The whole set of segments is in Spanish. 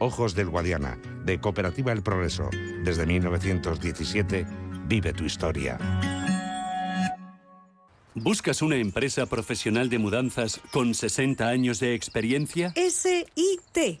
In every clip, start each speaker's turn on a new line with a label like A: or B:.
A: Ojos del Guadiana, de Cooperativa El Progreso. Desde 1917, vive tu historia.
B: ¿Buscas una empresa profesional de mudanzas con 60 años de experiencia?
C: S-I-T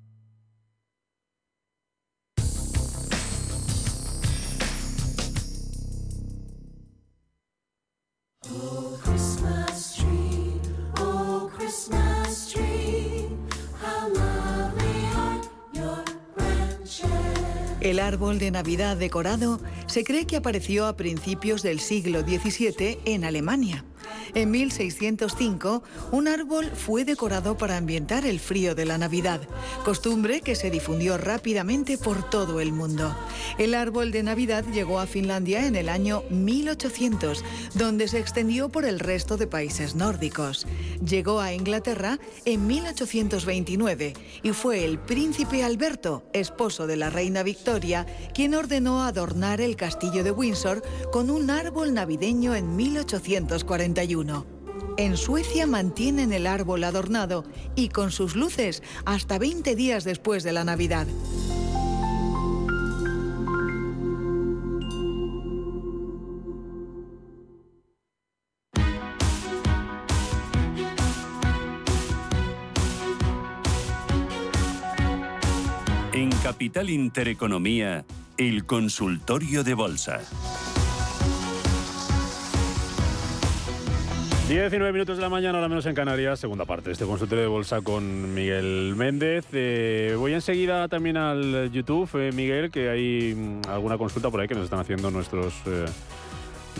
C: El árbol de Navidad decorado se cree que apareció a principios del siglo XVII en Alemania. En 1605, un árbol fue decorado para ambientar el frío de la Navidad, costumbre que se difundió rápidamente por todo el mundo. El árbol de Navidad llegó a Finlandia en el año 1800, donde se extendió por el resto de países nórdicos. Llegó a Inglaterra en 1829 y fue el príncipe Alberto, esposo de la reina Victoria, quien ordenó adornar el castillo de Windsor con un árbol navideño en 1841. En Suecia mantienen el árbol adornado y con sus luces hasta 20 días después de la Navidad.
B: En Capital Intereconomía, el consultorio de bolsa.
D: 19 minutos de la mañana, ahora menos en Canarias, segunda parte de este consultorio de bolsa con Miguel Méndez. Eh, voy enseguida también al YouTube, eh, Miguel, que hay mm, alguna consulta por ahí que nos están haciendo nuestros, eh,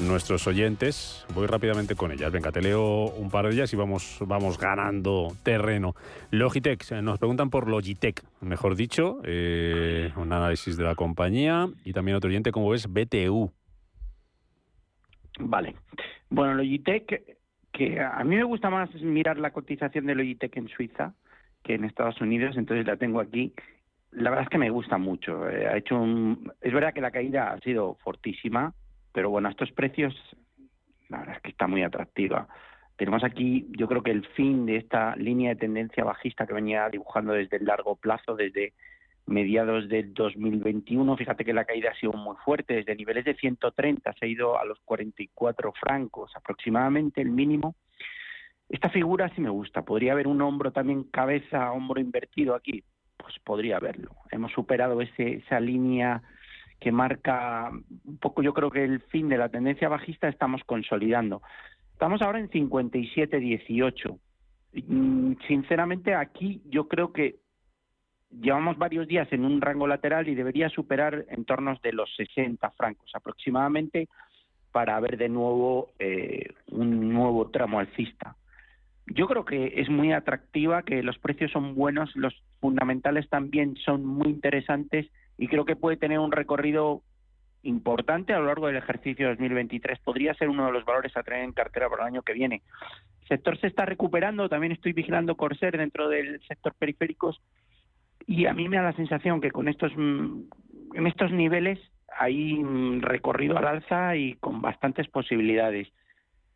D: nuestros oyentes. Voy rápidamente con ellas. Venga, te leo un par de ellas y vamos, vamos ganando terreno. Logitech, nos preguntan por Logitech, mejor dicho, un análisis de la compañía y también otro oyente, como ves, BTU.
E: Vale. Bueno, Logitech que a mí me gusta más mirar la cotización de Logitech en Suiza que en Estados Unidos, entonces la tengo aquí. La verdad es que me gusta mucho. Eh, ha hecho un... Es verdad que la caída ha sido fortísima, pero bueno, a estos precios, la verdad es que está muy atractiva. Tenemos aquí, yo creo que el fin de esta línea de tendencia bajista que venía dibujando desde el largo plazo, desde mediados del 2021. Fíjate que la caída ha sido muy fuerte, desde niveles de 130 se ha ido a los 44 francos aproximadamente, el mínimo. Esta figura sí me gusta. ¿Podría haber un hombro también cabeza, hombro invertido aquí? Pues podría haberlo. Hemos superado ese, esa línea que marca un poco, yo creo que el fin de la tendencia bajista estamos consolidando. Estamos ahora en 57-18. Mm, sinceramente, aquí yo creo que llevamos varios días en un rango lateral y debería superar en torno de los 60 francos aproximadamente para ver de nuevo eh, un nuevo tramo alcista. Yo creo que es muy atractiva, que los precios son buenos, los fundamentales también son muy interesantes y creo que puede tener un recorrido importante a lo largo del ejercicio 2023. Podría ser uno de los valores a tener en cartera para el año que viene. El sector se está recuperando, también estoy vigilando Corsair dentro del sector periféricos y a mí me da la sensación que con estos mm, en estos niveles hay mm, recorrido al alza y con bastantes posibilidades.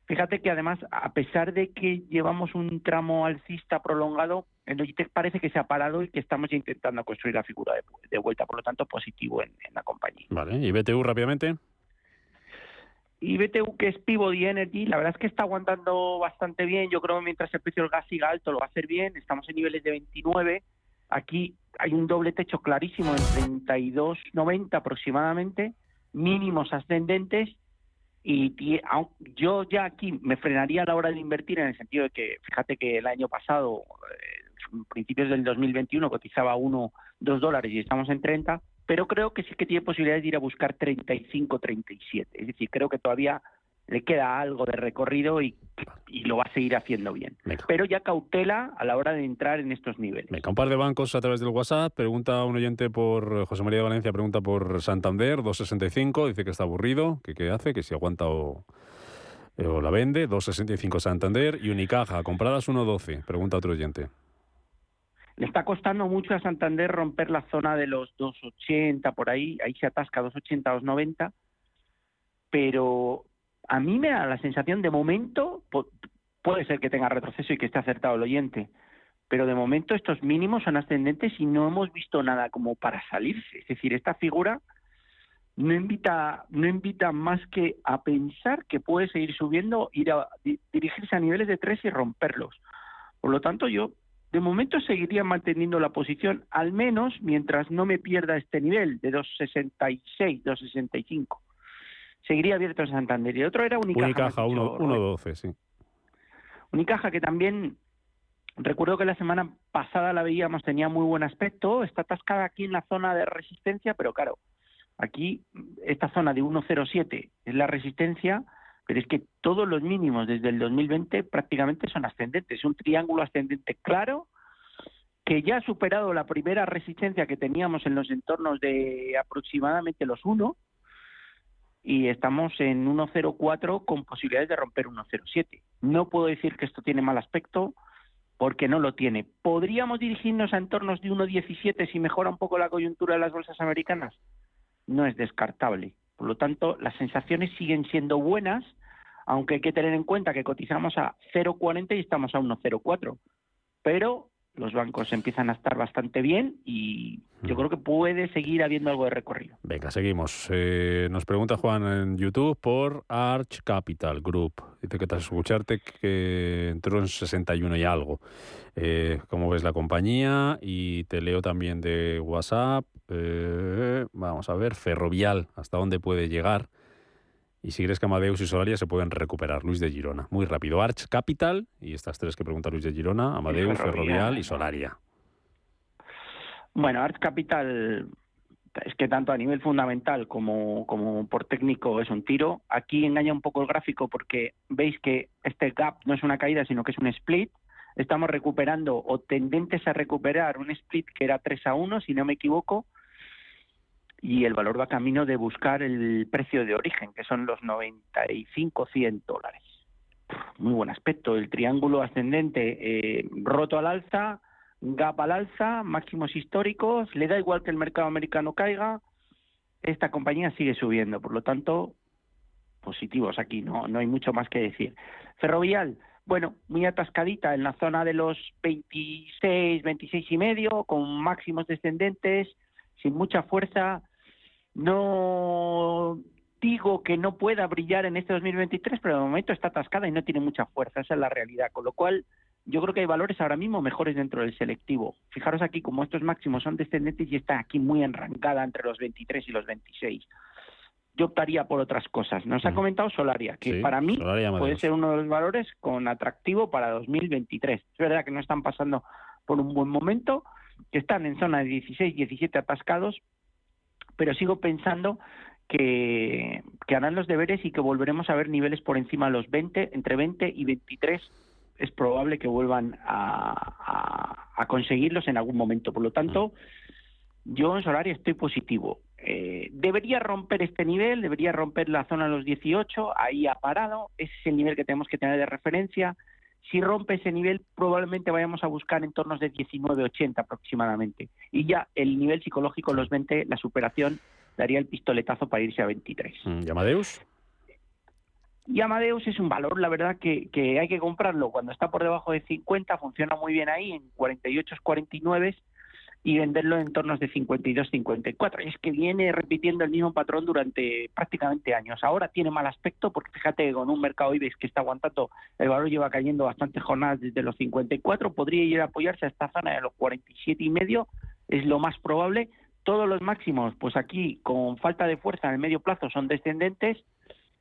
E: Fíjate que además, a pesar de que llevamos un tramo alcista prolongado, el Logitech parece que se ha parado y que estamos intentando construir la figura de, vuelta, por lo tanto positivo en, la compañía.
D: Vale, ¿y BTU rápidamente?
E: Y BTU, que es Pivot y Energy, la verdad es que está aguantando bastante bien. Yo creo que mientras el precio del gas siga alto lo va a hacer bien. Estamos en niveles de 29 Aquí hay un doble techo clarísimo en 32,90 aproximadamente, mínimos ascendentes Y yo ya aquí me frenaría a la hora de invertir en el sentido de que, fíjate que el año pasado, eh, principios del 2021, cotizaba uno, dos dólares y estamos en 30, pero creo que sí que tiene posibilidades de ir a buscar 35, 37. Es decir, creo que todavía le queda algo de recorrido y, lo va a seguir haciendo bien. Pero ya cautela a la hora de entrar en estos niveles.
D: Venga, un par de bancos a través del WhatsApp. Pregunta un oyente por José María de Valencia, pregunta por Santander, 265, dice que está aburrido, que qué hace, que si aguanta o, eh, o la vende, 265 Santander y Unicaja, compradas 112, pregunta otro oyente.
E: Le está costando mucho a Santander romper la zona de los 280 por ahí, ahí se atasca 280, 290, pero a mí me da la sensación, de momento, puede ser que tenga retroceso y que esté acertado el oyente, pero de momento estos mínimos son ascendentes y no hemos visto nada como para salirse. Es decir, esta figura no invita, no invita más que a pensar que puede seguir subiendo, ir a dirigirse a niveles de 3 y romperlos. Por lo tanto, yo de momento seguiría manteniendo la posición, al menos mientras no me pierda este nivel de 266, 265 seguiría abierto en Santander. Y otro era Unicaja.
D: Unicaja, 1.12, sí.
E: Unicaja que también, recuerdo que la semana pasada la veíamos, tenía muy buen aspecto, está atascada aquí en la zona de resistencia, pero claro, aquí esta zona de 1.07 es la resistencia, pero es que todos los mínimos desde el 2020 prácticamente son ascendentes, un triángulo ascendente claro que ya ha superado la primera resistencia que teníamos en los entornos de aproximadamente los 1, y estamos en 1.04 con posibilidades de romper 1.07. No puedo decir que esto tiene mal aspecto porque no lo tiene. ¿Podríamos dirigirnos a entornos de 1.17 si mejora un poco la coyuntura de las bolsas americanas? No es descartable. Por lo tanto, las sensaciones siguen siendo buenas, aunque hay que tener en cuenta que cotizamos a 0.40 y estamos a 1.04. Pero los bancos empiezan a estar bastante bien y yo creo que puede seguir habiendo algo de recorrido.
D: Venga, seguimos. Eh, nos pregunta Juan en YouTube por Arch Capital Group. Dice que tras escucharte que entró en 61 y algo. Eh, ¿Cómo ves la compañía? Y te leo también de WhatsApp. Eh, vamos a ver, Ferrovial, ¿hasta dónde puede llegar? Y si crees que Amadeus y Solaria se pueden recuperar. Luis de Girona. Muy rápido. Arch Capital y estas tres que pregunta Luis de Girona, Amadeus, Ferrovial, y Solaria.
E: Bueno, Arch Capital es que tanto a nivel fundamental como, como por técnico es un tiro. Aquí engaña un poco el gráfico porque veis que este gap no es una caída, sino que es un split. Estamos recuperando o tendentes a recuperar un split que era 3 a 1, si no me equivoco, y el valor va camino de buscar el precio de origen, que son los 95, 100 dólares. Muy buen aspecto, el triángulo ascendente eh, roto al alza, gap al alza, máximos históricos, le da igual que el mercado americano caiga, esta compañía sigue subiendo, por lo tanto, positivos aquí, no, no hay mucho más que decir. Ferrovial, bueno, muy atascadita en la zona de los 26, 26 y medio, con máximos descendentes, sin mucha fuerza. No digo que no pueda brillar en este 2023, pero de momento está atascada y no tiene mucha fuerza, esa es la realidad. Con lo cual, yo creo que hay valores ahora mismo mejores dentro del selectivo. Fijaros aquí como estos máximos son descendentes y está aquí muy enrancada entre los 23 y los 26. Yo optaría por otras cosas. Nos ha comentado Solaria, que para mí puede ser uno de los valores con atractivo para 2023. Es verdad que no están pasando por un buen momento, que están en zona de 16, 17 atascados, pero sigo pensando que, harán los deberes y que volveremos a ver niveles por encima de los 20, entre 20 y 23 es probable que vuelvan a, a, conseguirlos en algún momento. Por lo tanto, yo en Solaria estoy positivo. Eh, debería romper este nivel, debería romper la zona de los 18, ahí ha parado, ese es el nivel que tenemos que tener de referencia. Si rompe ese nivel, probablemente vayamos a buscar entornos de 19,80 aproximadamente. Y ya el nivel psicológico, los 20, la superación, daría el pistoletazo para irse a 23.
D: Mm, ¿Y Amadeus?
E: Y Amadeus es un valor, la verdad, que, que hay que comprarlo. Cuando está por debajo de 50, funciona muy bien ahí, en 48, 49 y venderlo en tornos de 52, 54. Y es que viene repitiendo el mismo patrón durante prácticamente años. Ahora tiene mal aspecto porque fíjate con un mercado IBEX que está aguantando, el valor lleva cayendo bastantes jornadas desde los 54, podría ir a apoyarse a esta zona de los 47 y medio, es lo más probable. Todos los máximos, pues aquí con falta de fuerza en el medio plazo son descendentes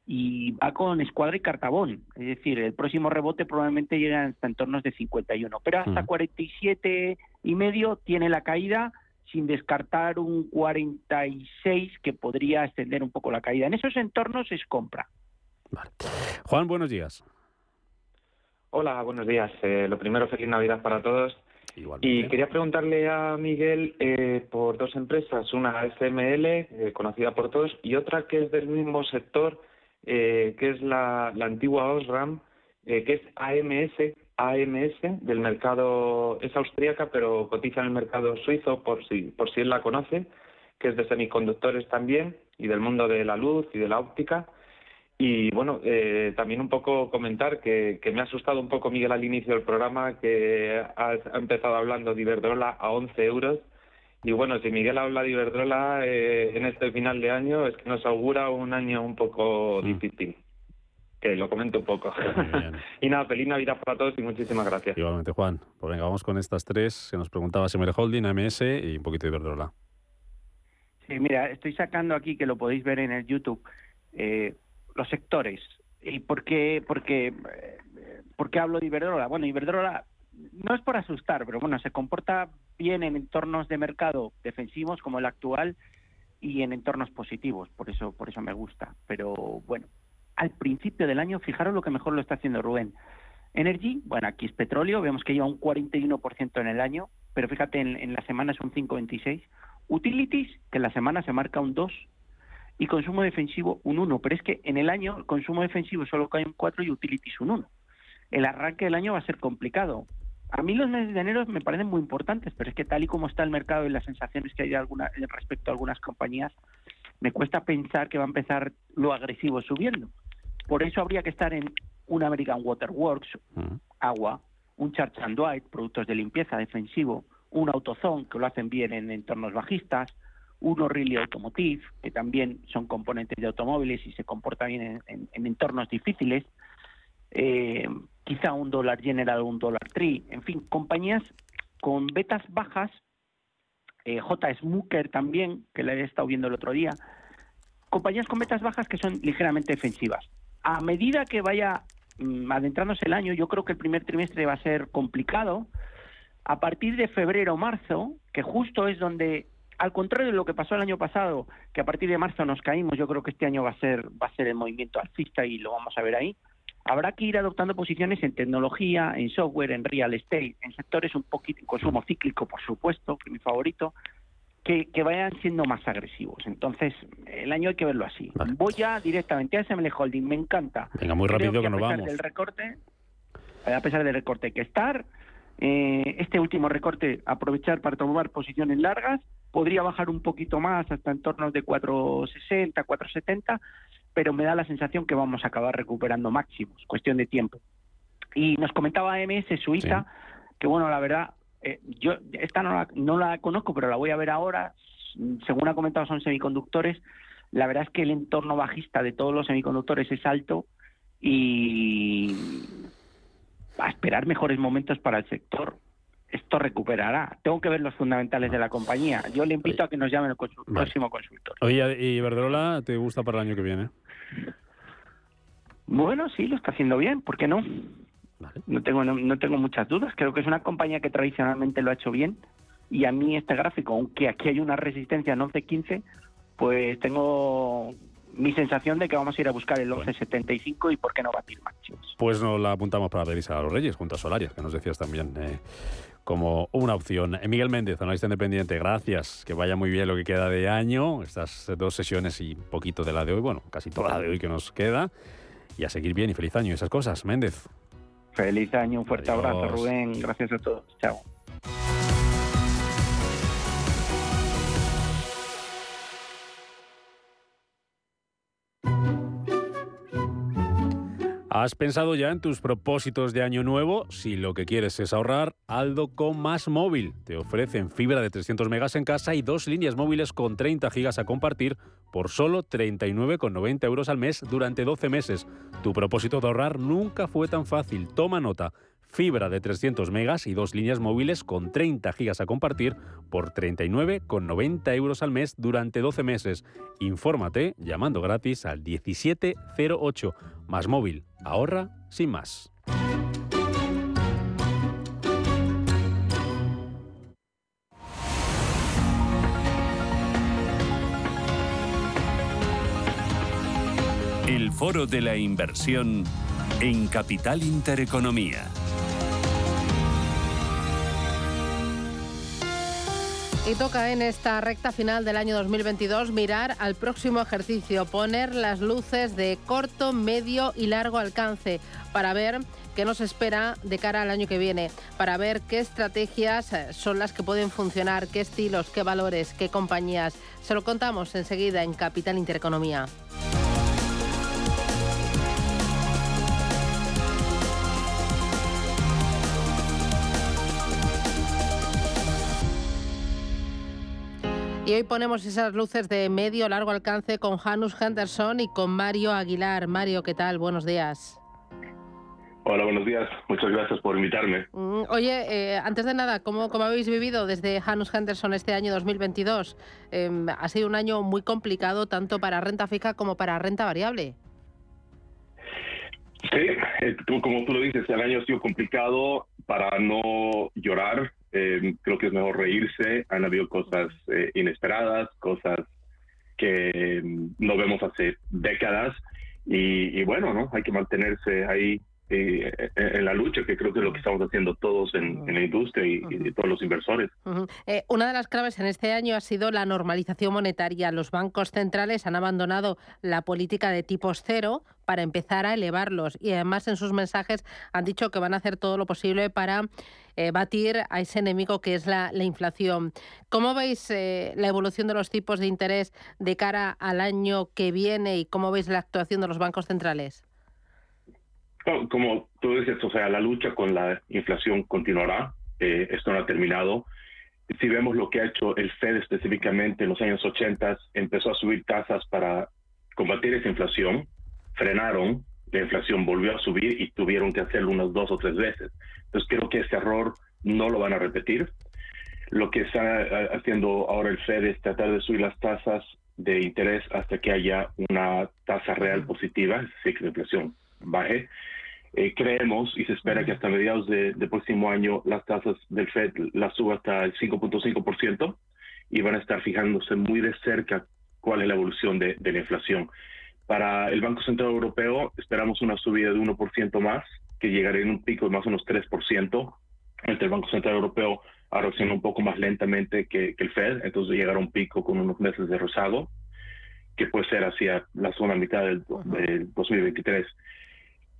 E: y va con escuadra y cartabón. Es decir, el próximo rebote probablemente llegue hasta entornos de 51, pero hasta 47 y medio tiene la caída sin descartar un 46 que podría extender un poco la caída. En esos entornos es compra.
D: Juan, buenos días.
F: Hola, buenos días. Eh, lo primero, feliz Navidad para todos. Y quería preguntarle a Miguel eh, por dos empresas, una SML, eh, conocida por todos, y otra que es del mismo sector, que es la, la antigua Osram, que es AMS, AMS del mercado, es austríaca, pero cotiza en el mercado suizo por si, por si él la conoce, que es de semiconductores también y del mundo de la luz y de la óptica. Y bueno, eh, también un poco comentar que, me ha asustado un poco Miguel al inicio del programa, que ha, empezado hablando de Iberdrola a 11 euros. Y bueno, si Miguel habla de Iberdrola eh, en este final de año, es que nos augura un año un poco mm. difícil que lo comento un poco. y nada, feliz Navidad para todos y muchísimas gracias.
D: Igualmente, Juan. Pues venga, vamos con estas tres que nos preguntaba Semer Holding, AMS y un poquito de Iberdrola.
E: Sí, mira, estoy sacando aquí, que lo podéis ver en el YouTube, eh, los sectores. ¿Y por qué, porque, eh, por qué hablo de Iberdrola? Bueno, Iberdrola no es por asustar, pero bueno, se comporta bien en entornos de mercado defensivos como el actual y en entornos positivos, por eso, por eso me gusta. Pero bueno, al principio del año, fijaros lo que mejor lo está haciendo Rubén. Energy, bueno, aquí es petróleo, vemos que lleva un 41% en el año, pero fíjate, en, la semana es un 5,26. Utilities, que en la semana se marca un 2, y consumo defensivo un 1, pero es que en el año el consumo defensivo solo cae un 4 y utilities un 1. El arranque del año va a ser complicado. A mí los meses de enero me parecen muy importantes, pero es que tal y como está el mercado y las sensaciones que hay alguna, respecto a algunas compañías, me cuesta pensar que va a empezar lo agresivo subiendo. Por eso habría que estar en un American Water Works, agua, un Church and Dwight, productos de limpieza defensivo, un AutoZone, que lo hacen bien en entornos bajistas, un O'Reilly Automotive, que también son componentes de automóviles y se comportan bien en, entornos difíciles, eh, quizá un dólar General o un dólar Tree, en fin, compañías con betas bajas, eh, J. Smooker también, que la he estado viendo el otro día, compañías con betas bajas que son ligeramente defensivas a medida que vaya mm, adentrándose el año, yo creo que el primer trimestre va a ser complicado. A partir de febrero o marzo, que justo es donde, al contrario de lo que pasó el año pasado, que a partir de marzo nos caímos, yo creo que este año va a ser va a ser el movimiento alcista y lo vamos a ver ahí. Habrá que ir adoptando posiciones en tecnología, en software, en real estate, en sectores un poquito en consumo cíclico, por supuesto, que es mi favorito, que, vayan siendo más agresivos. Entonces, el año hay que verlo así. Voy ya directamente a SML Holding, me encanta.
D: Venga, muy rápido que, nos
E: a
D: pesar
E: Del recorte, a pesar del recorte que estar, eh, este último recorte, aprovechar para tomar posiciones largas, podría bajar un poquito más hasta en torno de 460, 470, pero me da la sensación que vamos a acabar recuperando máximos, cuestión de tiempo. Y nos comentaba AMS Suiza, que bueno, la verdad, eh, yo esta no la, no la conozco, pero la voy a ver ahora. Según ha comentado, son semiconductores. La verdad es que el entorno bajista de todos los semiconductores es alto y a esperar mejores momentos para el sector. Esto recuperará. Tengo que ver los fundamentales de la compañía. Yo le invito a que nos llamen el próximo consultor.
D: Oye, ¿y Verdrola te gusta para el año que viene?
E: Bueno, sí, lo está haciendo bien. ¿Por qué no? No, tengo, no, tengo muchas dudas. Creo que es una compañía que tradicionalmente lo ha hecho bien. Y a mí este gráfico, aunque aquí hay una resistencia en 11.15, pues tengo mi sensación de que vamos a ir a buscar el 11.75 y por qué no batir máximos.
D: Pues nos la apuntamos para pedirse a los Reyes junto a Solarias, que nos decías también eh, como una opción. Miguel Méndez, analista independiente, gracias. Que vaya muy bien lo que queda de año, estas dos sesiones y poquito de la de hoy, bueno, casi toda la de hoy que nos queda. Y a seguir bien y feliz año y esas cosas. Méndez.
E: Feliz año, un fuerte abrazo, Rubén. Gracias a todos. Chao.
D: ¿Has pensado ya en tus propósitos de año nuevo? Si lo que quieres es ahorrar, Aldo con Más Móvil. Te ofrecen fibra de 300 megas en casa y dos líneas móviles con 30 gigas a compartir por solo 39,90 euros al mes durante 12 meses. Tu propósito de ahorrar nunca fue tan fácil. Toma nota fibra de 300 megas y dos líneas móviles con 30 gigas a compartir por 39,90 euros al mes durante 12 meses. Infórmate llamando gratis al 1708. Más móvil. Ahorra sin más.
B: El foro de la inversión en Capital Intereconomía.
G: Y toca en esta recta final del año 2022 mirar al próximo ejercicio, poner las luces de corto, medio y largo alcance para ver qué nos espera de cara al año que viene, para ver qué estrategias eh, son las que pueden funcionar, qué estilos, qué valores, qué compañías. Se lo contamos enseguida en Capital Intereconomía. Y hoy ponemos esas luces de medio largo alcance con Janus Henderson y con Mario Aguilar. Mario, ¿qué tal? Buenos días.
H: Hola, buenos días. Muchas gracias por invitarme.
G: Mm, oye, eh, antes de nada, ¿cómo, ¿cómo, habéis vivido desde Janus Henderson este año 2022? Em, ha sido un año muy complicado tanto para renta fija como para renta variable.
H: Sí, eh, como tú lo dices, el año ha sido complicado para no llorar. Eh, creo que es mejor reírse. Han habido cosas eh, inesperadas, cosas que mm, no vemos hace décadas. Y, y, bueno, ¿no? Hay que mantenerse ahí eh, en la lucha, que creo que es lo que estamos haciendo todos en, la industria y, todos los inversores.
G: Eh, una de las claves en este año ha sido la normalización monetaria. Los bancos centrales han abandonado la política de tipos cero para empezar a elevarlos y además en sus mensajes han dicho que van a hacer todo lo posible para eh, batir a ese enemigo que es la, la inflación. ¿Cómo veis la evolución de los tipos de interés de cara al año que viene y cómo veis la actuación de los bancos centrales?
H: Como tú dices, o sea, la lucha con la inflación continuará. Eh, esto no ha terminado. Si vemos lo que ha hecho el Fed específicamente en los años 80, empezó a subir tasas para combatir esa inflación, frenaron, la inflación volvió a subir y tuvieron que hacerlo unas dos o tres veces. Entonces creo que ese error no lo van a repetir. Lo que está eh, haciendo ahora el Fed es tratar de subir las tasas de interés hasta que haya una tasa real positiva, es decir, que la inflación baje. Eh, creemos y se espera que hasta mediados del de próximo año las tasas del Fed las suba hasta el 5.5% y van a estar fijándose muy de cerca cuál es la evolución de, la inflación. Para el Banco Central Europeo esperamos una subida de 1% más, que llegaría en un pico de más o menos 3%. El Banco Central Europeo reaccionado un poco más lentamente que, el Fed, entonces llegará a un pico con unos meses de rezago, que puede ser hacia la zona mitad del, del 2023.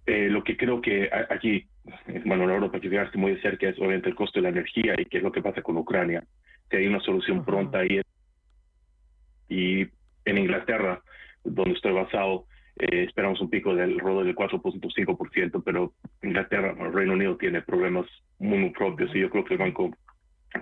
H: Eh, lo que creo que aquí, bueno, en Europa que fijarse muy de cerca es obviamente el costo de la energía y qué es lo que pasa con Ucrania. Si hay una solución pronta ahí. Y en Inglaterra, donde estoy basado, eh, esperamos un pico del rodo del 4.5%, pero Inglaterra, el Reino Unido tiene problemas muy, muy propios y yo creo que el Banco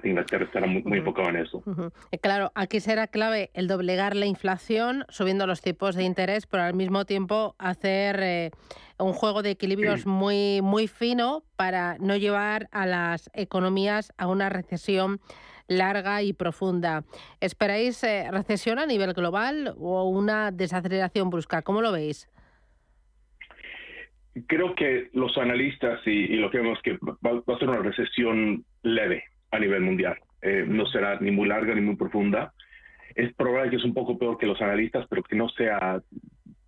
H: Inglaterra estará muy, enfocado en eso.
G: Eh, claro, aquí será clave el doblegar la inflación, subiendo los tipos de interés, pero al mismo tiempo hacer eh, un juego de equilibrios muy, muy fino para no llevar a las economías a una recesión larga y profunda. ¿Esperáis eh, recesión a nivel global o una desaceleración brusca? ¿Cómo lo veis?
H: Creo que los analistas y, lo que vemos que va a ser una recesión leve a nivel mundial. Eh, no será ni muy larga ni muy profunda. Es probable que es un poco peor que los analistas, pero que no sea,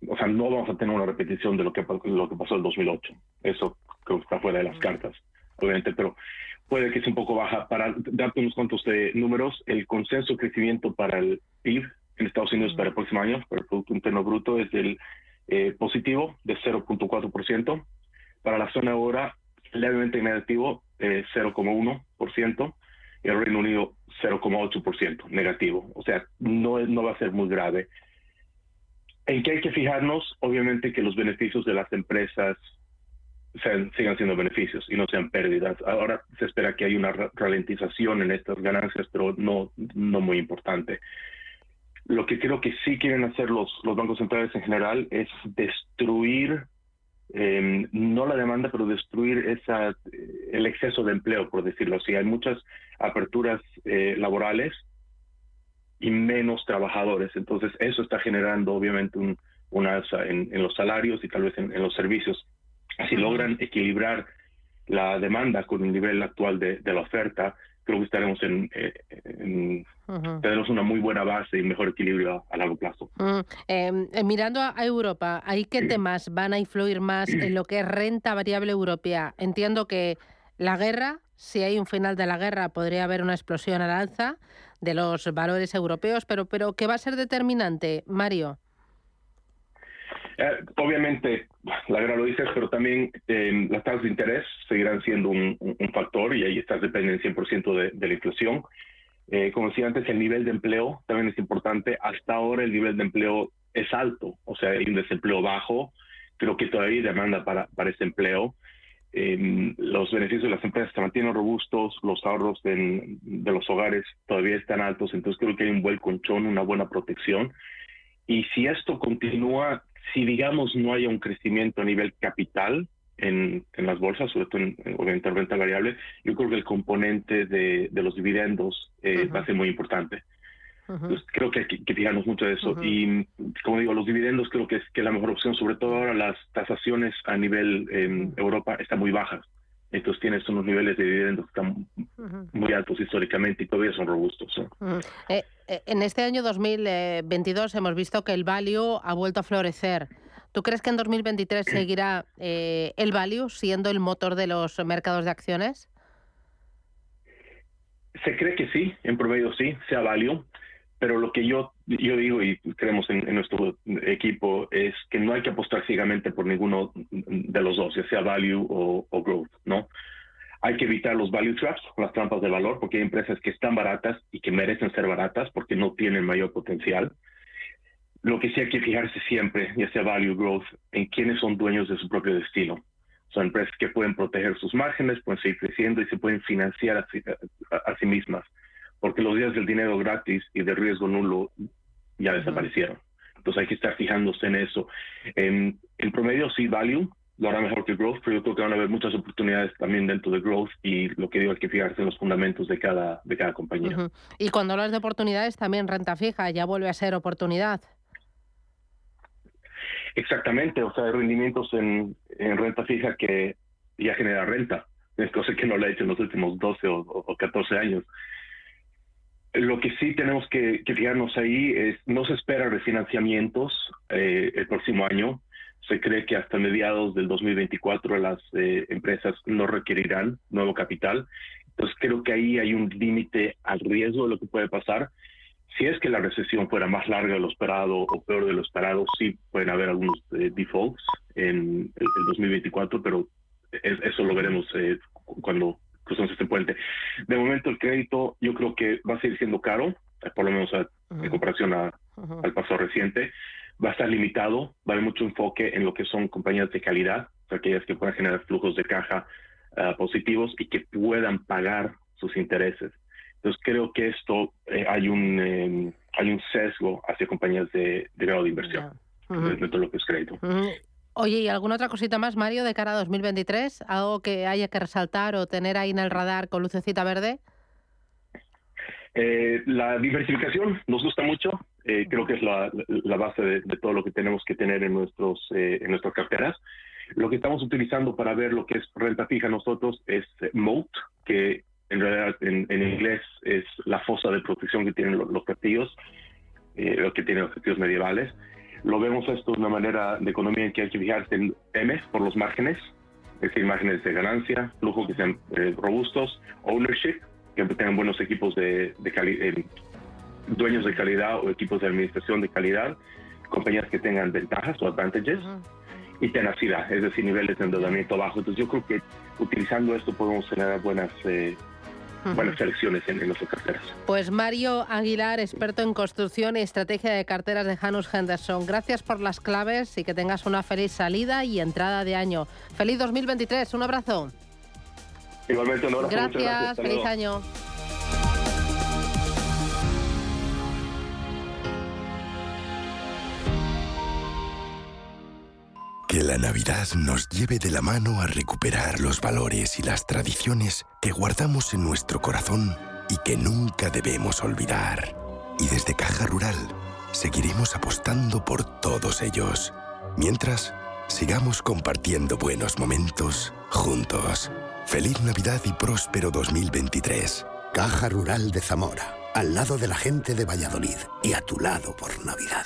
H: o sea, no vamos a tener una repetición de lo que, lo que pasó en 2008. Eso creo que está fuera de las cartas, obviamente, pero puede que sea un poco baja. Para darte unos cuantos de números, el consenso de crecimiento para el PIB en Estados Unidos para el próximo año, para el Producto Interno Bruto, es del eh, positivo de 0.4%. Para la zona ahora, levemente negativo eh, 0,1% y el Reino Unido 0,8% negativo. O sea, no, no va a ser muy grave. ¿En qué hay que fijarnos? Obviamente que los beneficios de las empresas sean, sigan siendo beneficios y no sean pérdidas. Ahora se espera que haya una ralentización en estas ganancias, pero no, no muy importante. Lo que creo que sí quieren hacer los, los bancos centrales en general es destruir em, no la demanda, pero destruir esa, el exceso de empleo, por decirlo así. Hay muchas aperturas eh, laborales y menos trabajadores. Entonces, eso está generando obviamente un, una alza en, los salarios y tal vez en, los servicios. Si logran equilibrar la demanda con el nivel actual de, la oferta, creo que estaremos en, eh, tenemos una muy buena base y mejor equilibrio a, largo plazo.
G: Em, eh, mirando a, Europa, ¿hay qué temas van a influir más en lo que es renta variable europea? Entiendo que la guerra, si hay un final de la guerra, podría haber una explosión al alza de los valores europeos, pero, pero ¿qué va a ser determinante, Mario?
H: Eh, obviamente, la guerra lo dices, pero también em, las tasas de interés seguirán siendo un, factor y ahí estás dependen 100% de, de la inflación. Eh, como decía antes, el nivel de empleo también es importante. Hasta ahora el nivel de empleo es alto, o sea, hay un desempleo bajo. Creo que todavía hay demanda para, para ese empleo. Em, los beneficios de las empresas se mantienen robustos, los ahorros de los hogares todavía están altos, entonces creo que hay un buen colchón, una buena protección. Y si esto continúa, si digamos no haya un crecimiento a nivel capital en, en las bolsas, sobre todo en, en, renta variable, yo creo que el componente de, de los dividendos eh, va a ser muy importante. creo que hay que, fijarnos mucho de eso. Y como digo, los dividendos creo que es, que la mejor opción, sobre todo ahora las tasaciones a nivel en Europa están muy bajas. Entonces tienes unos niveles de dividendos que están muy altos históricamente y todavía son robustos.
G: Eh, eh, en este año 2022 hemos visto que el value ha vuelto a florecer. ¿Tú crees que en 2023 seguirá eh, el value siendo el motor de los mercados de acciones?
H: Se cree que sí, en promedio sí, sea value, pero lo que yo, yo digo y creemos en, nuestro equipo es que no hay que apostar ciegamente por ninguno de los dos, ya sea value o, growth, ¿no? Hay que evitar los value traps, las trampas de valor, porque hay empresas que están baratas y que merecen ser baratas porque no tienen mayor potencial. Lo que sí hay que fijarse siempre, ya sea value growth, en quiénes son dueños de su propio destino. Son empresas que pueden proteger sus márgenes, pueden seguir creciendo y se pueden financiar a sí, mismas, porque los días del dinero gratis y del riesgo nulo ya desaparecieron. Entonces hay que estar fijándose en eso. En, en promedio, sí, value lo hará mejor que growth, pero yo creo que van a haber muchas oportunidades también dentro de growth y lo que digo hay que fijarse en los fundamentos de cada, de cada compañía.
G: Y cuando hablas de oportunidades, también renta fija ya vuelve a ser oportunidad.
H: Exactamente, o sea, hay rendimientos en, renta fija que ya genera renta, es cosa que no lo ha hecho en los últimos 12 o, 14 años. Lo que sí tenemos que, fijarnos ahí es, no se espera refinanciamientos eh, el próximo año, se cree que hasta mediados del 2024 las eh, empresas no requerirán nuevo capital. Entonces creo que ahí hay un límite al riesgo de lo que puede pasar si es que la recesión fuera más larga de lo esperado o peor de lo esperado, sí pueden haber algunos eh, defaults en el, 2024, pero eso lo veremos eh, cuando cruzamos este puente. De momento el crédito yo creo que va a seguir siendo caro, eh, por lo menos en comparación al pasado reciente. Va a estar limitado, va a haber mucho enfoque en lo que son compañías de calidad, aquellas que puedan generar flujos de caja ah, positivos y que puedan pagar sus intereses. Entonces creo que esto eh, hay un em, hay un sesgo hacia compañías de, grado de inversión dentro de lo que es crédito.
G: Oye, ¿y alguna otra cosita más, Mario, de cara a 2023? ¿Algo que haya que resaltar o tener ahí en el radar con lucecita verde?
H: Eh, la diversificación nos gusta mucho. Eh, creo que es la, base de, todo lo que tenemos que tener en, nuestros, en nuestras carteras. Lo que estamos utilizando para ver lo que es renta fija nosotros es Moat, que en realidad en, inglés es la fosa de protección que tienen los, castillos, eh, que tienen los castillos medievales. Lo vemos esto de una manera de economía en que hay que fijarse en M por los márgenes, es decir, márgenes de ganancia, flujo que sean eh, robustos, ownership, que tengan buenos equipos de, de dueños de calidad o equipos de administración de calidad, compañías que tengan ventajas o advantages. y tenacidad, es decir, niveles de endeudamiento bajo. Entonces yo creo que utilizando esto podemos generar buenas eh, buenas selecciones en, en nuestras carteras.
G: Pues Mario Aguilar, experto en construcción y estrategia de carteras de Janus Henderson. Gracias por las claves y que tengas una feliz salida y entrada de año. Feliz 2023, un abrazo.
H: Igualmente, un abrazo.
G: Gracias, feliz año.
I: Que la Navidad nos lleve de la mano a recuperar los valores y las tradiciones que guardamos en nuestro corazón y que nunca debemos olvidar. Y desde Caja Rural seguiremos apostando por todos ellos. Mientras, sigamos compartiendo buenos momentos juntos. Feliz Navidad y próspero 2023.
J: Caja Rural de Zamora, al lado de la gente de Valladolid y a tu lado por Navidad.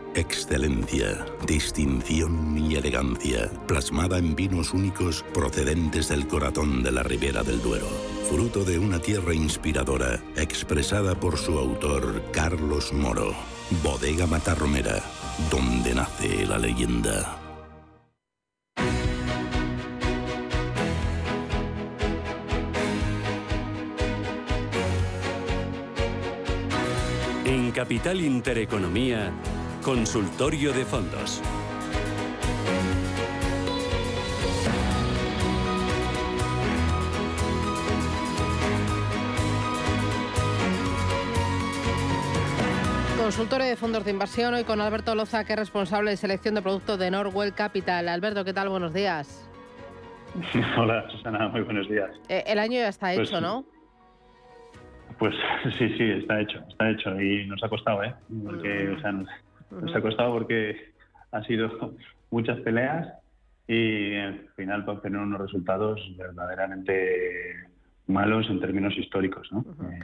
K: Excelencia, distinción y elegancia, plasmada en vinos únicos procedentes del corazón de la Ribera del Duero. Fruto de una tierra inspiradora, expresada por su autor Carlos Moro. Bodega Matarromera, donde nace la leyenda.
B: En Capital Intereconomía, Consultorio de Fondos.
G: Consultorio de fondos de inversión hoy con Alberto Loza, que es responsable de selección de productos de Norwell Capital. Alberto, ¿qué tal? Buenos días.
L: Hola, Susana, muy buenos días.
G: Eh, el año ya está
L: Pues
G: hecho, ¿no?
L: Pues sí, sí, está hecho, está hecho y nos ha costado, ¿eh? Porque, o sea, nos, ha costado porque han sido muchas peleas y al final para obtener unos resultados verdaderamente malos en términos históricos, ¿no? Eh,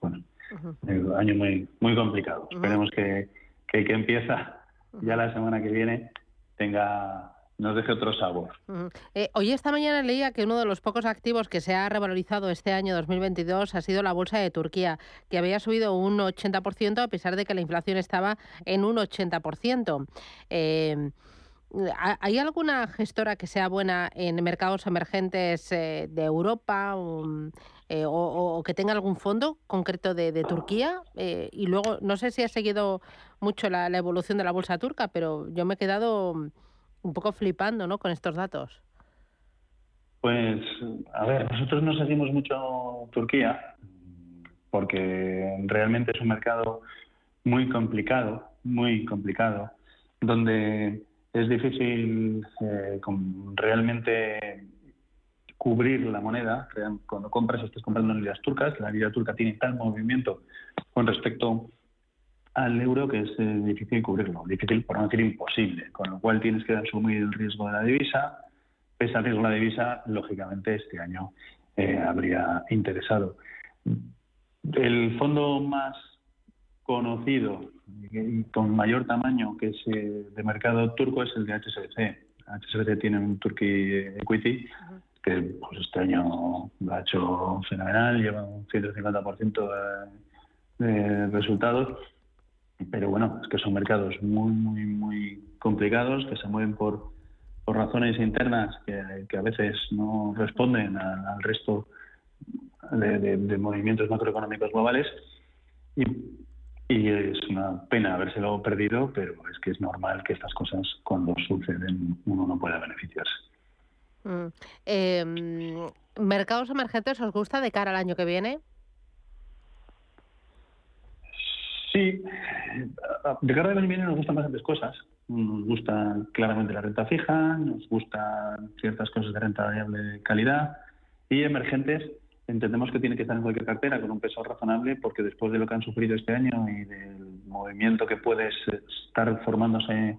L: bueno, un año muy muy complicado. Esperemos que, que el que empieza ya la semana que viene tenga nos deje otro sabor.
G: Ujú. Eh, hoy esta mañana leía que uno de los pocos activos que se ha revalorizado este año 2022 ha sido la bolsa de Turquía, que había subido un 80% a pesar de que la inflación estaba en un 80%. Eh, ¿ha- ¿Hay alguna gestora que sea buena en mercados emergentes eh, de Europa um, eh, o, o- que tenga algún fondo concreto de, de Turquía? Eh, y luego, no sé si ha seguido mucho la, la evolución de la bolsa turca, pero yo me he quedado un poco flipando ¿no? con estos datos.
L: Pues, a ver, nosotros no seguimos mucho Turquía porque realmente es un mercado muy complicado, muy complicado, donde es difícil eh, realmente cubrir la moneda. Cuando compras, estás comprando en liras turcas, la lira turca tiene tal movimiento con respecto al euro que es eh, difícil cubrirlo, difícil por no decir imposible, con lo cual tienes que asumir el riesgo de la divisa. Pese al riesgo de la divisa, lógicamente este año eh, habría interesado. El fondo más conocido y con mayor tamaño que es eh, de mercado turco es el de HSBC. HSBC tiene un Turkey Equity que pues, este año lo ha hecho fenomenal, lleva un 150% de, de resultados, pero bueno, es que son mercados muy, muy, muy complicados que se mueven por, por razones internas que, que a veces no responden al resto de, de- movimientos macroeconómicos globales y, es una pena habérselo perdido, pero es que es normal que estas cosas cuando suceden uno no pueda beneficiarse.
G: Mm. Mm, ¿Mercados emergentes os gusta de cara al año que viene?
L: Sí, de año que viene nos gustan bastantes cosas. Nos gusta claramente la renta fija, nos gustan ciertas cosas de renta variable de calidad y emergentes. Entendemos que tiene que estar en cualquier cartera con un peso razonable porque después de lo que han sufrido este año y del movimiento que puede estar formándose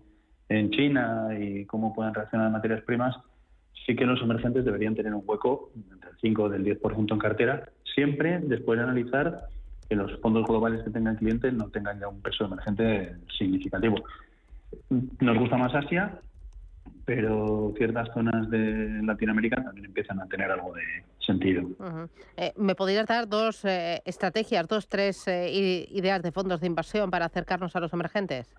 L: en China y cómo pueden reaccionar materias primas, sí que los emergentes deberían tener un hueco entre el 5 o del 10% en cartera, siempre después de analizar que los fondos globales que tengan clientes no tengan ya un peso emergente significativo. Nos gusta más Asia, pero ciertas zonas de Latinoamérica también empiezan a tener algo de sentido.
G: Eh, ¿Me podrías dar dos eh, estrategias, dos, tres eh, ideas de fondos de inversión para acercarnos a los emergentes?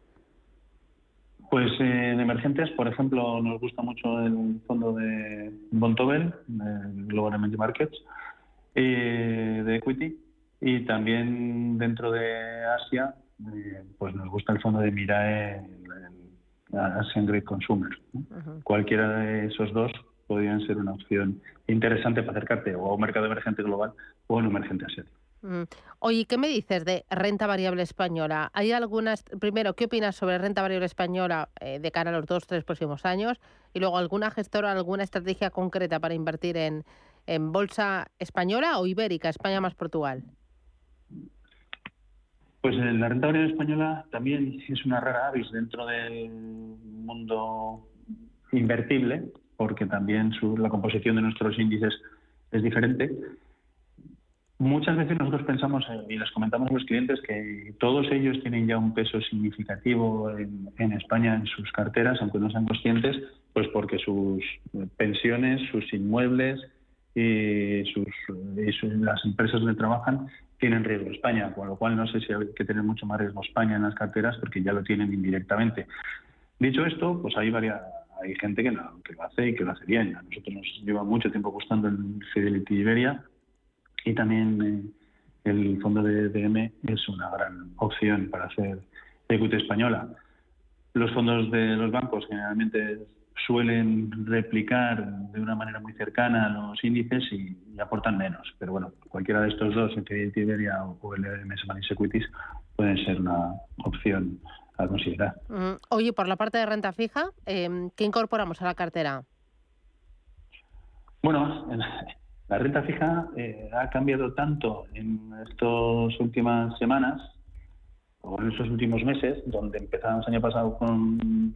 L: Pues en emergentes, por ejemplo, nos gusta mucho el fondo de Bontobel, Global Emerging Markets, de Equity, y también dentro de Asia, pues nos gusta el fondo de Mirae, Asian Great Consumer. Cualquiera de esos dos podrían ser una opción interesante para acercarte o a un mercado emergente global o a un emergente asiático.
G: Oye, ¿qué me dices de renta variable española? ¿Hay algunas, primero, qué opinas sobre renta variable española eh, de cara a los dos, tres próximos años? Y luego, ¿alguna gestora, alguna estrategia concreta para invertir en, en bolsa española o ibérica, España más Portugal?
L: Pues eh, la renta variable española también es una rara avis dentro del mundo invertible, porque también la composición de nuestros índices es diferente. Muchas veces nosotros pensamos eh, y les comentamos a los clientes que todos ellos tienen ya un peso significativo en, España en sus carteras, aunque no sean conscientes, pues porque sus pensiones, sus inmuebles y, sus, las empresas donde trabajan tienen riesgo España, con lo cual no sé si hay que tener mucho más riesgo España en las carteras porque ya lo tienen indirectamente. Dicho esto, pues hay varias, hay gente que, lo, que lo hace y que lo hace bien. A nosotros nos lleva mucho tiempo gustando el Fidelity Iberia y también eh, el fondo de DM es una gran opción para hacer equity española. Los fondos de los bancos generalmente suelen replicar de una manera muy cercana los índices y, aportan menos. Pero bueno, cualquiera de estos dos, Fidelity Iberia o el MS Money Securities, pueden ser una opción a considerar.
G: Oye, por la parte de renta fija, em, ¿qué incorporamos a la cartera?
L: Bueno, la renta fija eh, ha cambiado tanto en estas últimas semanas o en estos últimos meses, donde empezamos el año pasado con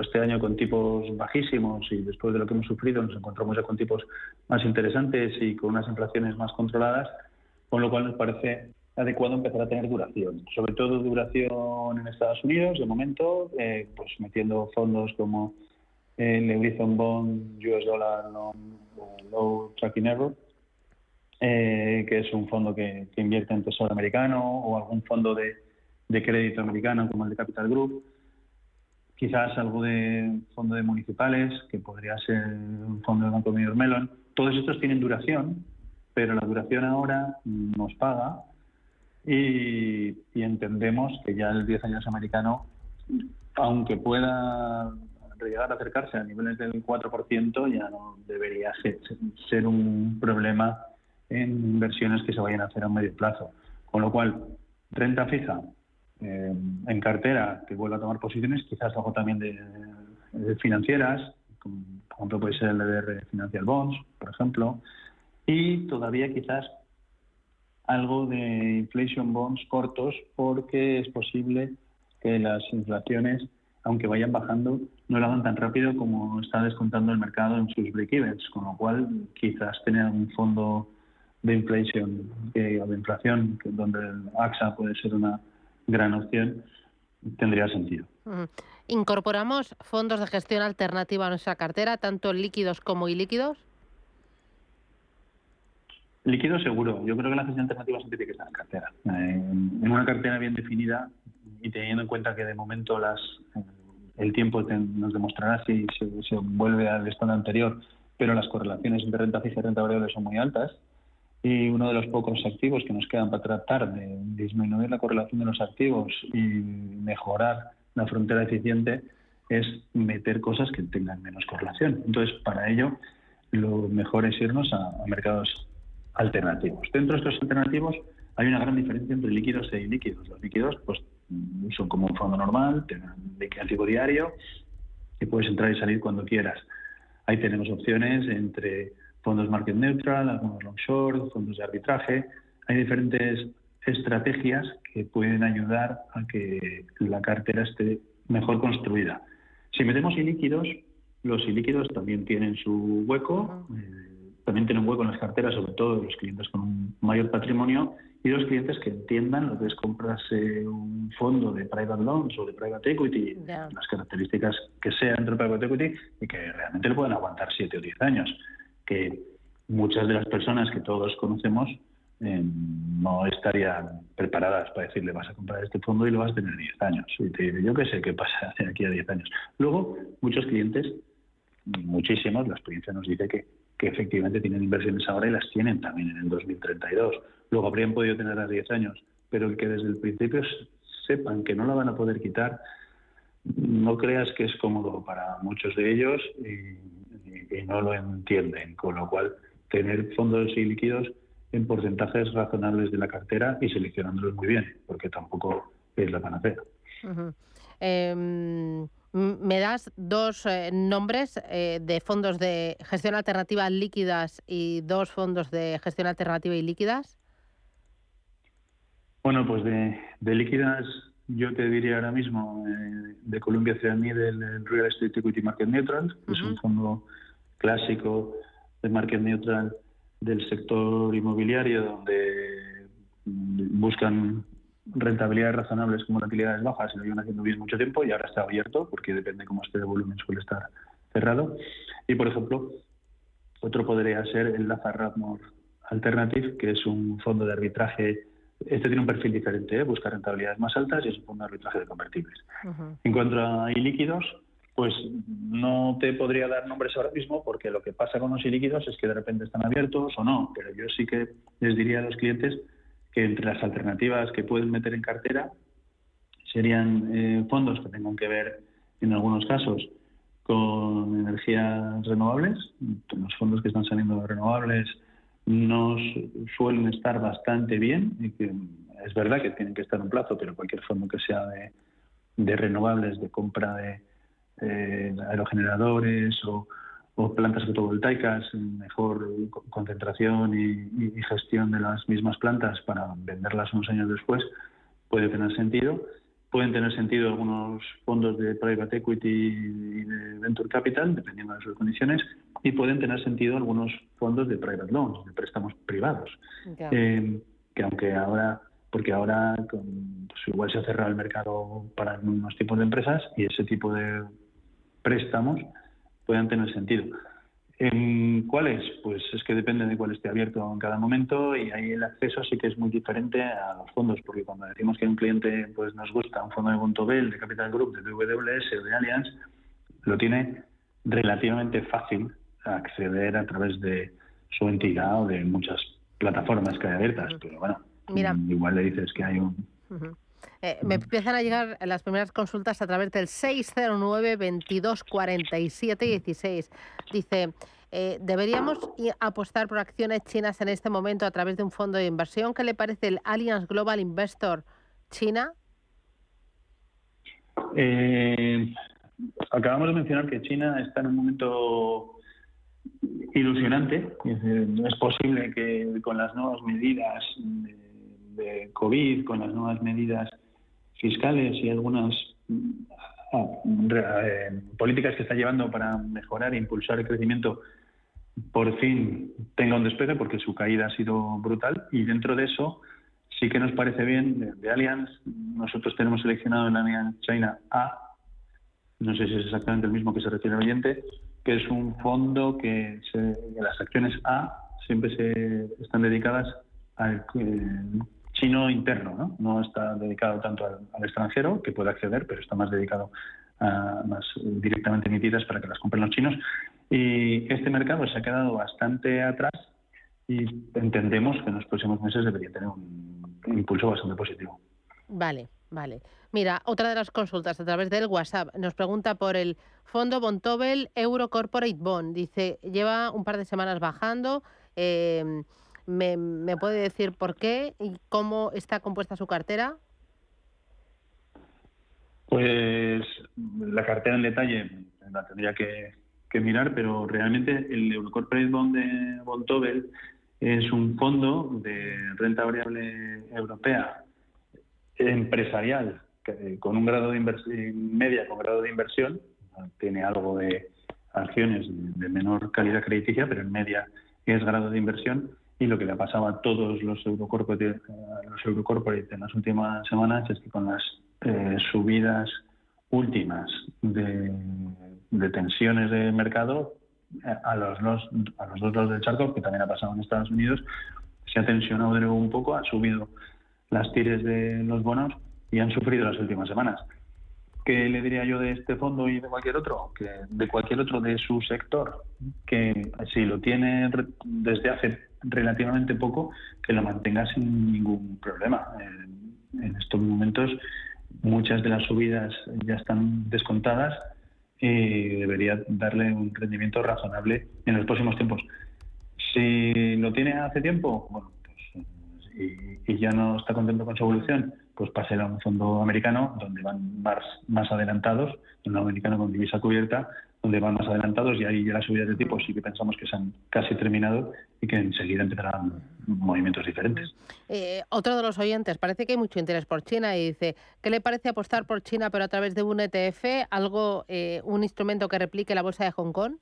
L: este año con tipos bajísimos y después de lo que hemos sufrido nos encontramos ya con tipos más interesantes y con unas inflaciones más controladas, con lo cual nos parece adecuado empezar a tener duración, sobre todo duración en Estados Unidos, de momento, eh, pues metiendo fondos como el Eurozone Bond, US Dollar Low Tracking Error, eh, que es un fondo que, invierte en tesoro americano o algún fondo de, de crédito americano como el de Capital Group quizás algo de fondo de municipales, que podría ser un fondo de Banco Mayor Melon. Todos estos tienen duración, pero la duración ahora nos paga y, entendemos que ya el 10 años americano, aunque pueda llegar a acercarse a niveles del 4%, ya no debería ser, un problema en inversiones que se vayan a hacer a medio plazo. Con lo cual, renta fija, eh, en cartera que vuelva a tomar posiciones, quizás algo también de, financieras, como, por ejemplo puede ser el EDR Financial Bonds, por ejemplo, y todavía quizás algo de inflation bonds cortos porque es posible que las inflaciones, aunque vayan bajando, no lo hagan tan rápido como está descontando el mercado en sus break-evens, con lo cual quizás tener un fondo de inflation o de inflación donde el AXA puede ser una gran opción, tendría sentido.
G: ¿Incorporamos fondos de gestión alternativa a nuestra cartera, tanto líquidos como ilíquidos?
L: Líquidos seguro. Yo creo que la gestión alternativa siempre tiene que estar en cartera. en una cartera bien definida y teniendo en cuenta que de momento las el tiempo nos demostrará si se, vuelve al estado anterior, pero las correlaciones entre renta fija y renta variable son muy altas y uno de los pocos activos que nos quedan para tratar de disminuir la correlación de los activos y mejorar la frontera eficiente es meter cosas que tengan menos correlación. Entonces, para ello, lo mejor es irnos a, mercados alternativos. Dentro de estos alternativos hay una gran diferencia entre líquidos e ilíquidos. Los líquidos pues, son como un fondo normal, tienen un tipo diario y puedes entrar y salir cuando quieras. Ahí tenemos opciones entre fondos market neutral, algunos long short, fondos de arbitraje. Hay diferentes estrategias que pueden ayudar a que la cartera esté mejor construida. Si metemos ilíquidos, los ilíquidos también tienen su hueco, eh, también tienen hueco en las carteras, sobre todo los clientes con un mayor patrimonio y los clientes que entiendan lo que es comprarse un fondo de private loans o de private equity, las características que sean dentro de private equity y que realmente le puedan aguantar 7 o 10 años. Que muchas de las personas que todos conocemos eh, no estarían preparadas para decirle vas a comprar este fondo y lo vas a tener 10 años. Y te digo, yo qué sé qué pasa de aquí a 10 años. Luego, muchos clientes, muchísimos, la experiencia nos dice que, que efectivamente tienen inversiones ahora y las tienen también en el 2032 luego habrían podido tener a 10 años, pero que desde el principio sepan que no la van a poder quitar, no creas que es cómodo para muchos de ellos y, no lo entienden, con lo cual tener fondos y líquidos en porcentajes razonables de la cartera y seleccionándolos muy bien, porque tampoco es la panacea.
G: Em, ¿Me das dos eh, nombres eh, de fondos de gestión alternativa líquidas y dos fondos de gestión alternativa y líquidas?
L: Bueno, pues de, líquidas yo te diría ahora mismo eh, de Columbia CMI del Real Estate Equity Market Neutral, que es un fondo clásico de market neutral del sector inmobiliario donde buscan rentabilidades razonables con volatilidades bajas y lo llevan haciendo bien mucho tiempo y ahora está abierto porque depende cómo esté de volumen suele estar cerrado. Y por ejemplo, otro podría ser el Lazar Radmore Alternative, que es un fondo de arbitraje este tiene un perfil diferente, ¿eh? busca rentabilidades más altas y es un arbitraje de convertibles. En cuanto a ilíquidos, pues no te podría dar nombres ahora mismo porque lo que pasa con los ilíquidos es que de repente están abiertos o no, pero yo sí que les diría a los clientes que entre las alternativas que pueden meter en cartera serían eh, fondos que tengan que ver en algunos casos con energías renovables, los fondos que están saliendo de renovables, nos suelen estar bastante bien y que es verdad que tienen que estar un plazo, pero cualquier fondo que sea de, renovables, de compra de aerogeneradores o, plantas fotovoltaicas, mejor concentración y, gestión de las mismas plantas para venderlas unos años después, puede tener sentido. Pueden tener sentido algunos fondos de private equity y de venture capital, dependiendo de sus condiciones, y pueden tener sentido algunos fondos de private loans, de préstamos privados, eh, que aunque ahora, porque ahora pues igual se ha cerrado el mercado para unos tipos de empresas y ese tipo de préstamos puedan tener sentido. ¿En ¿Cuáles? Pues es que depende de cuál esté abierto en cada momento y ahí el acceso sí que es muy diferente a los fondos, porque cuando decimos que un cliente pues nos gusta un fondo de Bontobel, de Capital Group, de WWS o de Allianz, lo tiene relativamente fácil acceder a través de su entidad o de muchas plataformas que hay abiertas. Pero bueno, igual le dices que hay un...
G: Eh, me empiezan a llegar las primeras consultas a través del 609 22 47 16. Dice, eh, ¿deberíamos apostar por acciones chinas en este momento a través de un fondo de inversión? ¿Qué le parece el Allianz Global Investor China?
L: Eh, acabamos de mencionar que China está en un momento ilusionante. no es posible que con las nuevas medidas de, COVID, con las nuevas medidas fiscales y algunas ah, eh, políticas que está llevando para mejorar e impulsar el crecimiento, por fin tenga un despegue porque su caída ha sido brutal y dentro de eso sí que nos parece bien de, de Allianz. Nosotros tenemos seleccionado en Allianz China A, no sé si es exactamente el mismo que se refiere al oyente, que es un fondo que las acciones A siempre se están dedicadas al eh, chino interno, ¿no? Está dedicado tanto al, extranjero, que puede acceder, pero está más dedicado a más directamente emitidas para que las compren los chinos. Y este mercado se ha quedado bastante atrás y entendemos que en los próximos meses debería tener un impulso bastante positivo.
G: Vale, vale. Mira, otra de las consultas a través del WhatsApp nos pregunta por el fondo Bontobel Euro Corporate Bond. Dice, lleva un par de semanas bajando. Em, me, puede decir por qué y cómo está compuesta su cartera?
L: Pues la cartera en detalle la tendría que, mirar, pero realmente el Euro Corporate Bond de Bontobel es un fondo de renta variable europea empresarial con un grado de inversión media con grado de inversión tiene algo de acciones de menor calidad crediticia, pero en media es grado de inversión y lo que le ha pasado a todos los eurocorporates, los eurocorporates en las últimas semanas es que con las eh, subidas últimas de, tensiones de mercado eh, a los, los dos lados del charco, que también ha pasado en Estados Unidos, se ha tensionado de nuevo un poco, ha subido las tires de los bonos y han sufrido las últimas semanas. ¿Qué le diría yo de este fondo y de cualquier otro? De cualquier otro de su sector, que si lo tiene desde hace relativamente poco, que lo mantenga sin ningún problema. En estos momentos muchas de las subidas ya están descontadas y debería darle un rendimiento razonable en los próximos tiempos. Si lo tiene hace tiempo, bueno, pues, y, y ya no está contento con su evolución, pues pase a un fondo americano donde van más, más adelantados, un americano con divisa cubierta, donde van más adelantados y ahí ya las subidas de tipo sí que pensamos que se han casi terminado y que enseguida empezarán movimientos diferentes.
G: Eh, otro de los oyentes, parece que hay mucho interés por China y dice, ¿qué le parece apostar por China pero a través de un ETF, algo, eh, un instrumento que replique la bolsa de Hong Kong?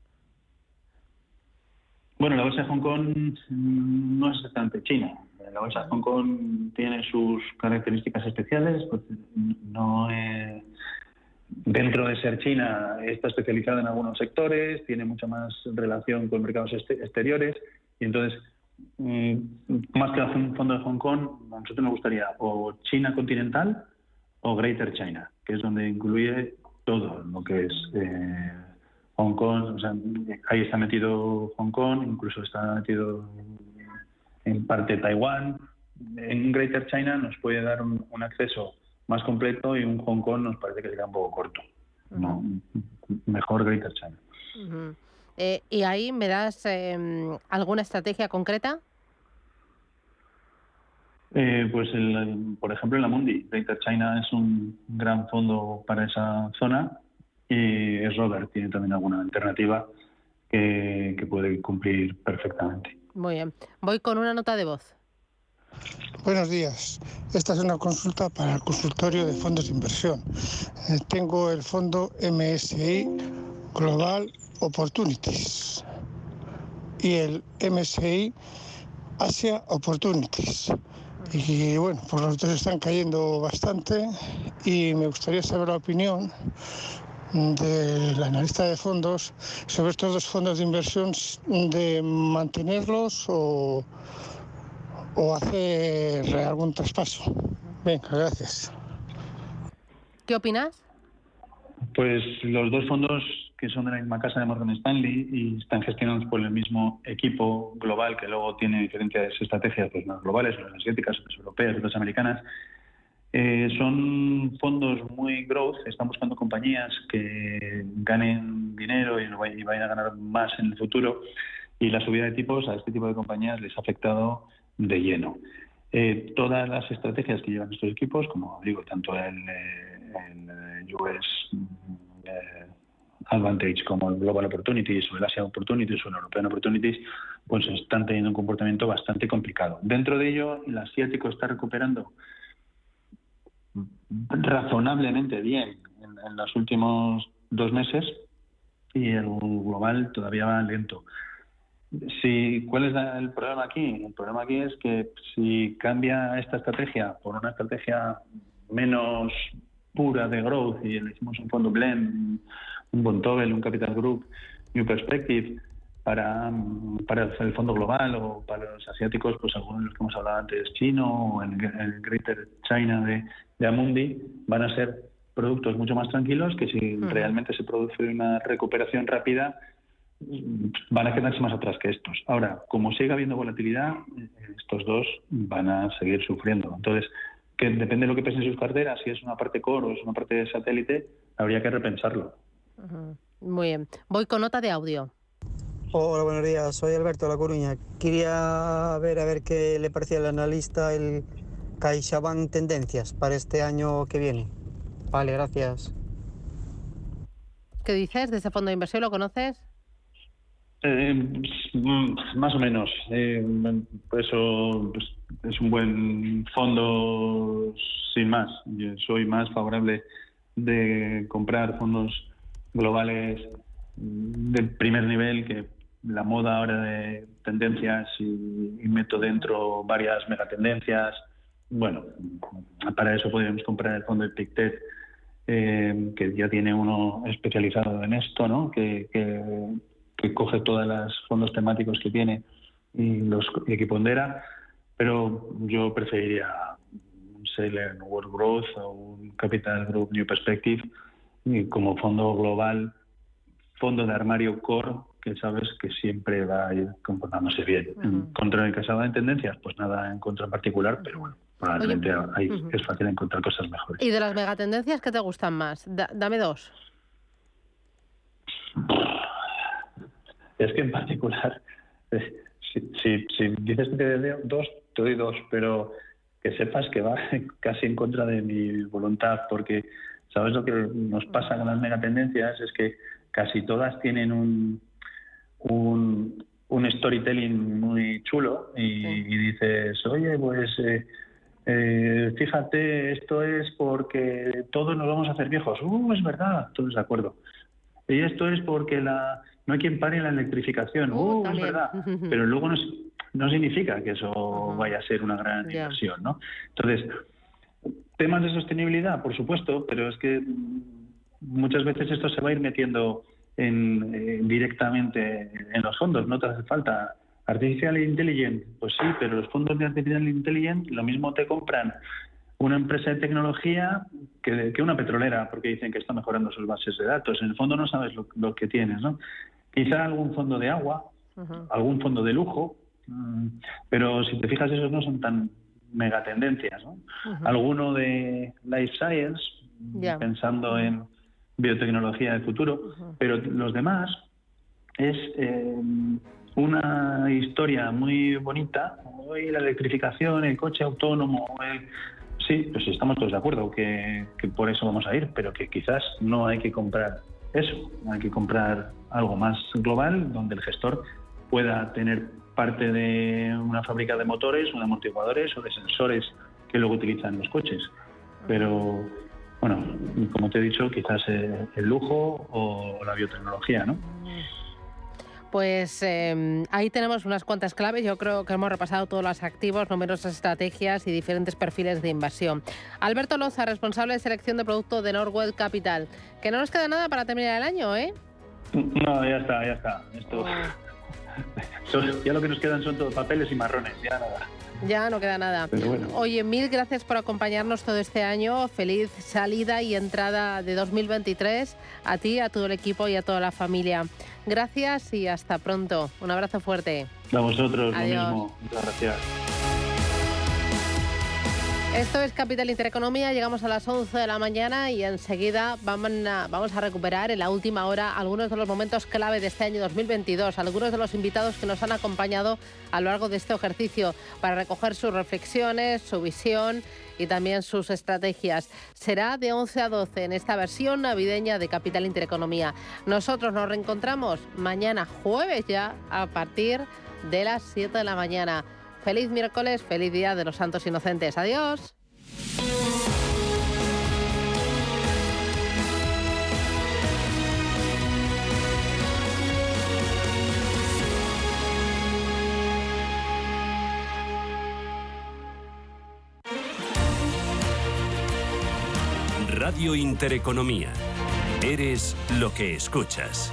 L: Bueno, la bolsa de Hong Kong no es exactamente China la bolsa de Hong Kong tiene sus características especiales, pues no dentro de ser China está especializada en algunos sectores, tiene mucha más relación con mercados exteriores y entonces mm, más que un fondo de Hong Kong, a nosotros nos gustaría o China continental o Greater China, que es donde incluye todo lo que es eh, Hong Kong, o sea, ahí está metido Hong Kong, incluso está metido en parte Taiwán. En Greater China nos puede dar un, acceso más completo y un Hong Kong nos parece que sería un poco corto. no, mejor Greater China.
G: Eh, ¿Y ahí me das em, alguna estrategia concreta?
L: Eh, pues, por ejemplo, en la Mundi, Greater China es un gran fondo para esa zona y es Robert tiene también alguna alternativa que puede cumplir perfectamente.
G: Muy bien. Voy con una nota de voz.
M: Buenos días. Esta es una consulta para el consultorio de fondos de inversión. Eh, tengo el fondo MSI Global Opportunities y el MSI Asia Opportunities. Y bueno, pues los dos están cayendo bastante y me gustaría saber la opinión del analista de fondos sobre estos dos fondos de inversión de mantenerlos o, o hacer algún traspaso. Venga, gracias.
G: ¿Qué opinas?
L: Pues los dos fondos que son de la misma casa de Morgan Stanley y están gestionados por el mismo equipo global que luego tiene diferentes estrategias, pues más globales, las asiáticas, las europeas, las americanas, eh, son fondos muy growth, están buscando compañías que ganen dinero y, vayan a ganar más en el futuro y la subida de tipos a este tipo de compañías les ha afectado de lleno. Eh, todas las estrategias que llevan estos equipos, como digo, tanto el, US eh, Advantage como el Global Opportunities o el Asia Opportunities o el European Opportunities, pues están teniendo un comportamiento bastante complicado. Dentro de ello, el asiático está recuperando razonablemente bien en, los últimos dos meses y el global todavía va lento. Si, ¿Cuál es el problema aquí? El problema aquí es que si cambia esta estrategia por una estrategia menos pura de growth y le hicimos un fondo blend, un Bontobel, un Capital Group, New Perspective, para, para el fondo global o para los asiáticos, pues algunos de los que hemos hablado antes, chino o el, Greater China de, de, Amundi, van a ser productos mucho más tranquilos que si realmente se produce una recuperación rápida, van a quedarse más atrás que estos. Ahora, como siga habiendo volatilidad, estos dos van a seguir sufriendo. Entonces, que depende de lo que pese en sus carteras, si es una parte core o es una parte de satélite, habría que repensarlo.
G: Muy bien. Voy con nota de audio.
N: Hola, buenos días. Soy Alberto de La Coruña. Quería ver a ver qué le parecía al analista el CaixaBank Tendencias para este año que viene. Vale, gracias.
G: ¿Qué dices de ese fondo de inversión? ¿Lo conoces?
L: Eh, mm, más o menos. Eh, eso pues, es un buen fondo sin más. Yo soy más favorable de comprar fondos globales del primer nivel que la moda ahora de tendencias y, meto dentro varias megatendencias. Bueno, para eso podríamos comprar el fondo de Pictet, eh, que ya tiene uno especializado en esto, ¿no? que, coge todos los fondos temáticos que tiene y los equipondera, pero yo preferiría un Sailor World Growth o un Capital Group New Perspective y como fondo global, fondo de armario core que sabes que siempre va a ir comportándose bien. Contra el casado en tendencias, pues nada en contra en particular, pero bueno, probablemente ahí es fácil encontrar cosas mejores.
G: ¿Y de las megatendencias qué te gustan más? dame dos.
L: Es que en particular, eh, si, si, dices que te doy dos, te doy dos, pero que sepas que va casi en contra de mi voluntad, porque sabes lo que nos pasa con las megatendencias es que casi todas tienen un, un, un storytelling muy chulo y, dices, oye, pues eh, eh, fíjate, esto es porque todos nos vamos a hacer viejos. Uh, es verdad, todos de acuerdo. Y esto es porque la, no hay quien pare la electrificación. Uh, uh es verdad. Pero luego no, no significa que eso vaya a ser una gran inversión, ¿no? Entonces, temas de sostenibilidad, por supuesto, pero es que muchas veces esto se va a ir metiendo en, eh, directamente en los fondos, no te hace falta. Artificial Intelligence, pues sí, pero los fondos de Artificial Intelligence lo mismo te compran una empresa de tecnología que, una petrolera, porque dicen que está mejorando sus bases de datos. En el fondo no sabes lo, que tienes, ¿no? Quizá algún fondo de agua, algún fondo de lujo, mm, pero si te fijas esos no son tan megatendencias, ¿no? Alguno de Life Science, pensando en biotecnología del futuro, pero los demás es eh, una historia muy bonita. Hoy la electrificación, el coche autónomo, sí, pues estamos todos de acuerdo que, por eso vamos a ir, pero que quizás no hay que comprar eso, hay que comprar algo más global donde el gestor pueda tener parte de una fábrica de motores o de amortiguadores o de sensores que luego utilizan los coches. Pero bueno, como te he dicho, quizás eh, el lujo o la biotecnología, ¿no?
G: Pues em, ahí tenemos unas cuantas claves. Yo creo que hemos repasado todos los activos, numerosas estrategias y diferentes perfiles de inversión. Alberto Loza, responsable de selección de producto de Norwell Capital. Que no nos queda nada para terminar el año, ¿eh?
L: No, ya está, ya está. Esto... Ya lo que nos quedan son todos papeles y marrones, ya nada.
G: Ya no queda nada. Oye, mil gracias por acompañarnos todo este año. Feliz salida y entrada de 2023 a ti, a todo el equipo y a toda la familia. Gracias y hasta pronto. Un abrazo fuerte.
L: A vosotros, lo mismo. Muchas gracias.
G: Esto es Capital Intereconomía, llegamos a las 11 de la mañana y enseguida vamos a, vamos a recuperar en la última hora algunos de los momentos clave de este año 2022, algunos de los invitados que nos han acompañado a lo largo de este ejercicio para recoger sus reflexiones, su visión y también sus estrategias. Será de 11 a 12 en esta versión navideña de Capital Intereconomía. Nosotros nos reencontramos mañana jueves ya a partir de las 7 de la mañana. Feliz miércoles, feliz día de los santos inocentes. Adiós.
B: Radio Intereconomía. Eres lo que escuchas.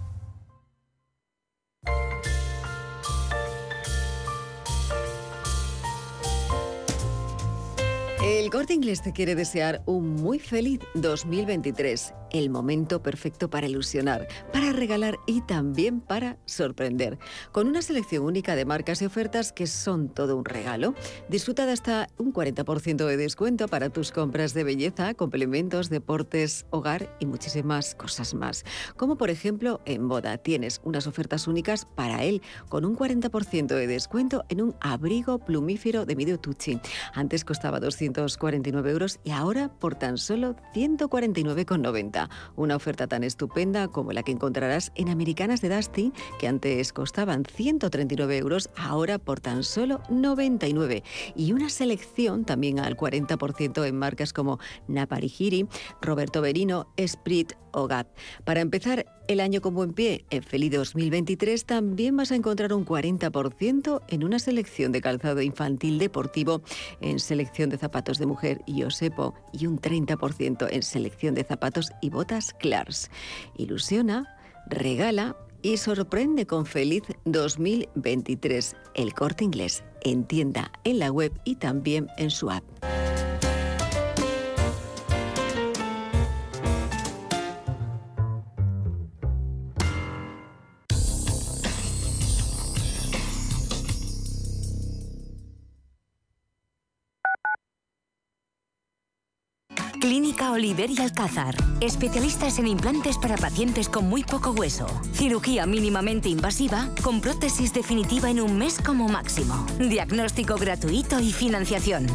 O: El Corte Inglés te quiere desear un muy feliz 2023
P: el momento perfecto para ilusionar, para regalar y también para sorprender. Con una selección única de marcas y ofertas que son todo un regalo, disfruta de hasta un 40% de descuento para tus compras de belleza, complementos, deportes, hogar y muchísimas cosas más. Como por ejemplo en Boda tienes unas ofertas únicas para él con un 40% de descuento en un abrigo plumífero de Medio Tucci. Antes costaba 249 euros y ahora por tan solo 149,90. Una oferta tan estupenda como la que encontrarás en Americanas de Dusty, que antes costaban 139 euros, ahora por tan solo 99. Y una selección también al 40% en marcas como Naparigiri, Roberto Berino, Esprit o Gap. Para empezar el año con buen pie, en Feliz 2023 también vas a encontrar un 40% en una selección de calzado infantil deportivo, en selección de zapatos de mujer y Osepo y un 30% en selección de zapatos y botas Clars. Ilusiona, regala y sorprende con Feliz 2023 el corte inglés en tienda, en la web y también en su app.
Q: Clínica Oliver y Alcázar. Especialistas en implantes para pacientes con muy poco hueso. Cirugía mínimamente invasiva con prótesis definitiva en un mes como máximo. Diagnóstico gratuito y financiación.